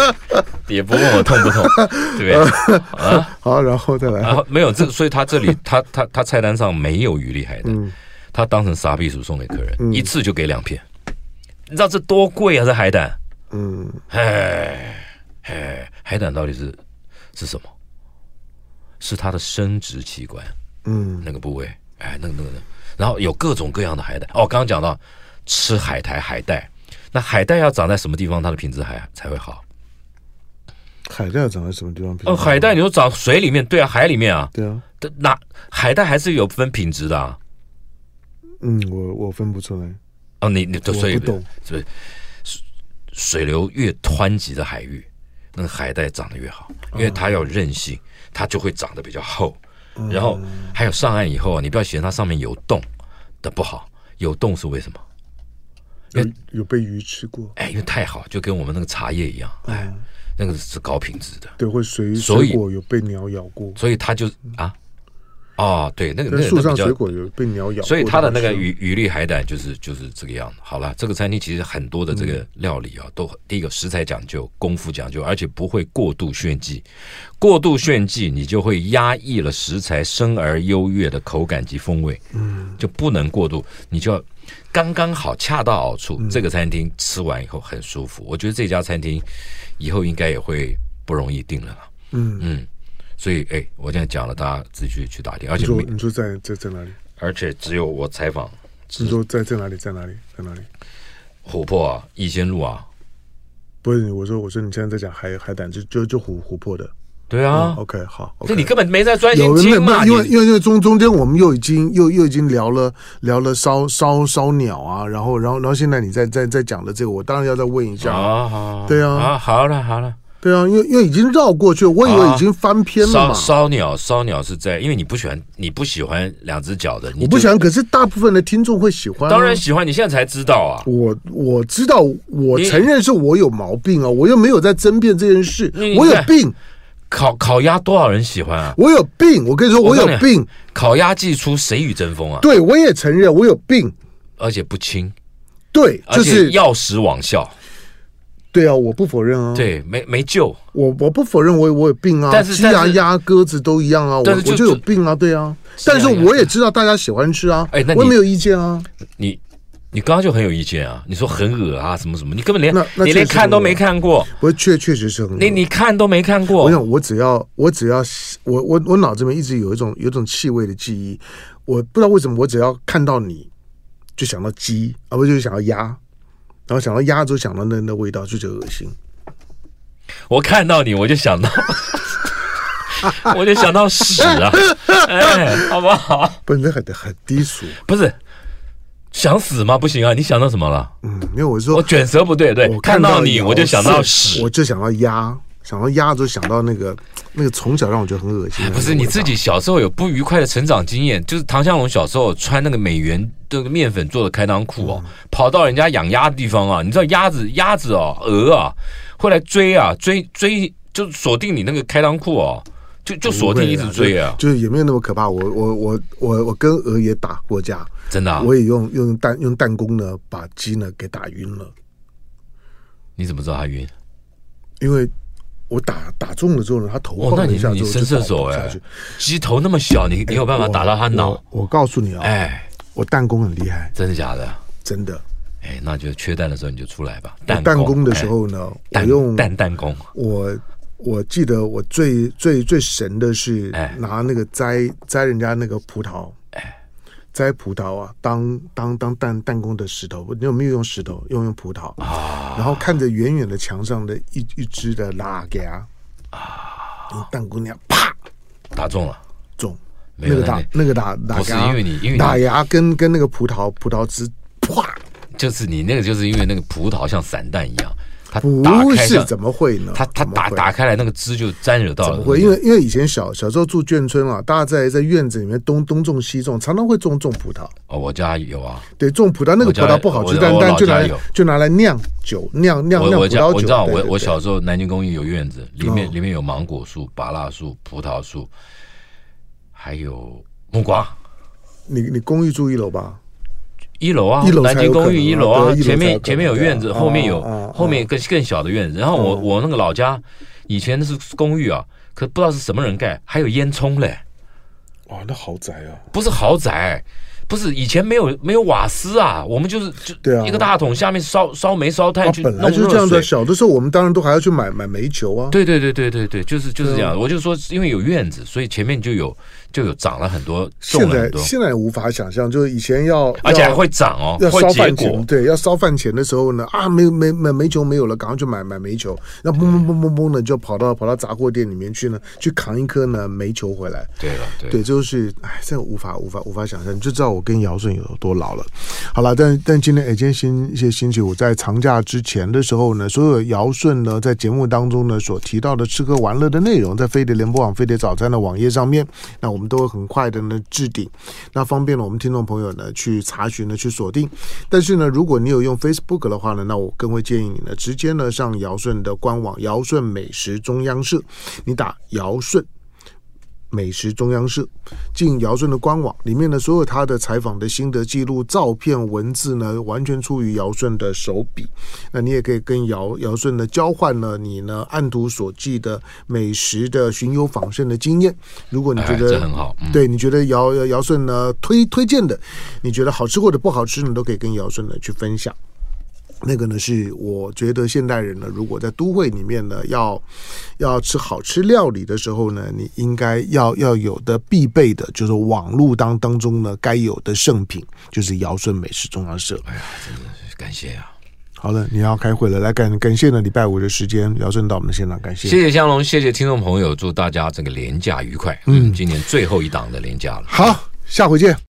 [SPEAKER 3] 也不问我痛不痛，对不对？啊，
[SPEAKER 2] 好，然后再来。
[SPEAKER 3] 然后没有这，所以他这里他他他菜单上没有鱼利海胆，他当成杀必死送给客人，一次就给两片。你知道这多贵啊？这海胆，嗯，哎哎，海胆到底是是什么？是它的生殖器官，嗯，那个部位，哎，那个那个，然后有各种各样的海胆。哦，刚刚讲到。吃海苔、海带，那海带要长在什么地方，它的品质还才会好？
[SPEAKER 2] 海带长在什么地方？
[SPEAKER 3] 哦，海带你说长水里面，对啊，海里面啊，
[SPEAKER 2] 对啊，
[SPEAKER 3] 那海带还是有分品质的啊。
[SPEAKER 2] 嗯，我我分不出来。
[SPEAKER 3] 哦，你你都水
[SPEAKER 2] 不懂，
[SPEAKER 3] 是不是？水流越湍急的海域，那个海带长得越好，因为它要韧性，它就会长得比较厚。然后还有上岸以后啊，你不要嫌它上面有洞的不好，有洞是为什么？
[SPEAKER 2] 有有被鱼吃过？
[SPEAKER 3] 哎，因为太好，就跟我们那个茶叶一样，哎，那个是高品质的。
[SPEAKER 2] 对，会水水果有被鸟咬过，
[SPEAKER 3] 所以它就啊。哦，对，那个那个
[SPEAKER 2] 树上水果有被鸟咬，
[SPEAKER 3] 所以它的那个鱼鱼粒海胆就是就是这个样子。好了，这个餐厅其实很多的这个料理啊，都第一个食材讲究，功夫讲究，而且不会过度炫技。过度炫技，你就会压抑了食材生而优越的口感及风味。嗯，就不能过度，你就要刚刚好，恰到好处。这个餐厅吃完以后很舒服，我觉得这家餐厅以后应该也会不容易定了。嗯嗯。所以，哎，我现在讲了，大家自己去去打听。而且
[SPEAKER 2] 你说，你说在在在哪里？
[SPEAKER 3] 而且只有我采访。
[SPEAKER 2] 你说在在哪里？在哪里？在哪里？
[SPEAKER 3] 琥珀啊，逸仙路啊。
[SPEAKER 2] 不是，我说我说你现在在讲海海胆，就就就琥琥珀的。
[SPEAKER 3] 对啊。
[SPEAKER 2] OK，好。
[SPEAKER 3] 这你根本没在专心听
[SPEAKER 2] 嘛？因为因为因为中中间我们又已经又又已经聊了聊了烧烧烧鸟啊，然后然后然后现在你在在在讲的这个，我当然要再问一下。
[SPEAKER 3] 好好。
[SPEAKER 2] 对啊。
[SPEAKER 3] 啊，好了好了。
[SPEAKER 2] 对啊，因为因为已经绕过去了，我以为已经翻篇了嘛。
[SPEAKER 3] 烧鸟，烧鸟是在，因为你不喜欢，你不喜欢两只脚的，
[SPEAKER 2] 我不喜欢。可是大部分的听众会喜欢，
[SPEAKER 3] 当然喜欢。你现在才知道啊？
[SPEAKER 2] 我我知道，我承认是我有毛病啊，我又没有在争辩这件事，我有病。
[SPEAKER 3] 烤烤鸭多少人喜欢啊？
[SPEAKER 2] 我有病，我跟你说，我有病。
[SPEAKER 3] 烤鸭季出，谁与争锋啊？
[SPEAKER 2] 对，我也承认我有病，
[SPEAKER 3] 而且不轻。
[SPEAKER 2] 对，就是
[SPEAKER 3] 药石罔效。
[SPEAKER 2] 对啊，我不否认啊。
[SPEAKER 3] 对，没没救。
[SPEAKER 2] 我我不否认，我我有病啊。
[SPEAKER 3] 但是
[SPEAKER 2] 鸡鸭、鸭、鸽子都一样啊。我我就有病啊，对啊。但是我也知道大家喜欢吃啊。哎，那我也没有意见啊。
[SPEAKER 3] 你你刚刚就很有意见啊！你说很恶啊，什么什么？你根本连你连看都没看过。
[SPEAKER 2] 我确确实是很恶。
[SPEAKER 3] 你你看都没看过。
[SPEAKER 2] 我想，我只要我只要我我我脑子里面一直有一种有一种气味的记忆，我不知道为什么，我只要看到你就想到鸡，啊不就是想到鸭。然后想到鸭就，想到那那味道就觉得恶心。
[SPEAKER 3] 我看到你，我就想到，我就想到屎啊！哎，好不好？
[SPEAKER 2] 不是很很低俗，
[SPEAKER 3] 不是想死吗？不行啊！你想到什么了？
[SPEAKER 2] 嗯，因为我说
[SPEAKER 3] 我卷舌不对，对，看到你我就想到屎，
[SPEAKER 2] 我就想到鸭。想到鸭子，想到那个那个从小让我觉得很恶心。
[SPEAKER 3] 不是你自己小时候有不愉快的成长经验，就是唐湘龙小时候穿那个美元的面粉做的开裆裤哦，跑到人家养鸭的地方啊，你知道鸭子鸭子哦鹅啊会来追啊追追就锁定你那个开裆裤哦，就就锁定一直追啊，
[SPEAKER 2] 就是也没有那么可怕。我我我我我跟鹅也打过架，
[SPEAKER 3] 真的，
[SPEAKER 2] 我也用用弹用弹弓呢把鸡呢给打晕了。
[SPEAKER 3] 你怎么知道它晕？
[SPEAKER 2] 因为。我打打中了之后呢，他头晃一下之后就倒。
[SPEAKER 3] 鸡头那么小，你你有办法打到他脑？
[SPEAKER 2] 我告诉你啊，哎，我弹弓很厉害，
[SPEAKER 3] 真的假的？
[SPEAKER 2] 真的。
[SPEAKER 3] 哎，那就缺蛋的时候你就出来吧。
[SPEAKER 2] 弹弹弓的时候呢，我用
[SPEAKER 3] 弹弹弓。
[SPEAKER 2] 我我记得我最最最神的是拿那个摘摘人家那个葡萄。摘葡萄啊，当当当弹弹弓的石头，你有没有用石头？用用葡萄。啊，然后看着远远的墙上的一一只的拉牙啊，用弹弓那样啪
[SPEAKER 3] 打中了，
[SPEAKER 2] 中。那个打那个打打
[SPEAKER 3] 是因为你因为
[SPEAKER 2] 打牙跟跟那个葡萄葡萄汁啪，
[SPEAKER 3] 就是你那个就是因为那个葡萄像散弹一样。
[SPEAKER 2] 不是怎么会呢？
[SPEAKER 3] 他他打打开来那个汁就沾惹到了。
[SPEAKER 2] 怎么会？因为因为以前小小时候住眷村啊，大家在在院子里面东东种西种，常常会种种葡萄。
[SPEAKER 3] 哦，我家有啊。
[SPEAKER 2] 对，种葡萄那个葡萄不好吃，但但就拿来就拿来酿酒，酿酿酿葡萄酒。
[SPEAKER 3] 我知道，我我小时候南京公寓有院子，里面里面有芒果树、芭乐树、葡萄树，还有木瓜。
[SPEAKER 2] 你你公寓住一楼吧？
[SPEAKER 3] 一楼啊，南京公寓一楼啊，前面前面有院子，后面有后面更更小的院子。然后我我那个老家以前是公寓啊，可不知道是什么人盖，还有烟囱嘞。
[SPEAKER 2] 哇，那豪宅啊！
[SPEAKER 3] 不是豪宅，不是以前没有没有瓦斯啊，我们就是就
[SPEAKER 2] 对啊，
[SPEAKER 3] 一个大桶下面烧烧煤烧炭去弄热水。
[SPEAKER 2] 本来就是这样的。小的时候我们当然都还要去买买煤球啊。
[SPEAKER 3] 对对对对对对，就是就是这样。我就说，因为有院子，所以前面就有就有涨了很多。
[SPEAKER 2] 现在现在无法想象，就是以前要
[SPEAKER 3] 而且还会长哦，
[SPEAKER 2] 要烧饭钱。对，要烧饭钱的时候呢，啊，煤煤煤煤球没有了，赶快去买买煤球。那嘣嘣嘣嘣嘣的就跑到跑到杂货店里面去呢，去扛一颗呢煤球回来。
[SPEAKER 3] 对了，对，
[SPEAKER 2] 对，就是哎，这无法无法无法想象，你就知道我跟姚顺有多老了。好了，但但今天哎，今天星一些星期五在长假之前的时候呢，所有姚顺呢在节目当中呢所提到的吃喝玩乐的内容，在飞碟联播网飞碟早餐的网页上面，那我们都会很快的呢置顶，那方便了我们听众朋友呢去查询呢去锁定。但是呢，如果你有用 Facebook 的话呢，那我更会建议你呢直接呢上尧舜的官网尧舜美食中央社，你打尧舜。美食中央社，进姚顺的官网里面的，所有他的采访的心得记录、照片、文字呢，完全出于姚顺的手笔。那你也可以跟姚姚顺呢交换了，你呢按图所记的美食的巡游访胜的经验。如果你觉得、
[SPEAKER 3] 哎、很好，嗯、
[SPEAKER 2] 对你觉得姚姚顺呢推推荐的，你觉得好吃或者不好吃你，都可以跟姚顺呢去分享。那个呢，是我觉得现代人呢，如果在都会里面呢，要要吃好吃料理的时候呢，你应该要要有的必备的，就是网络当当中呢该有的圣品，就是尧舜美食中央社。
[SPEAKER 3] 哎呀，真的是感谢啊！
[SPEAKER 2] 好了，你要开会了，来感感谢呢礼拜五的时间，尧舜到我们的现场，感谢，
[SPEAKER 3] 谢谢香龙，谢谢听众朋友，祝大家这个廉价愉快。嗯，今年最后一档的廉价了，
[SPEAKER 2] 好，下回见。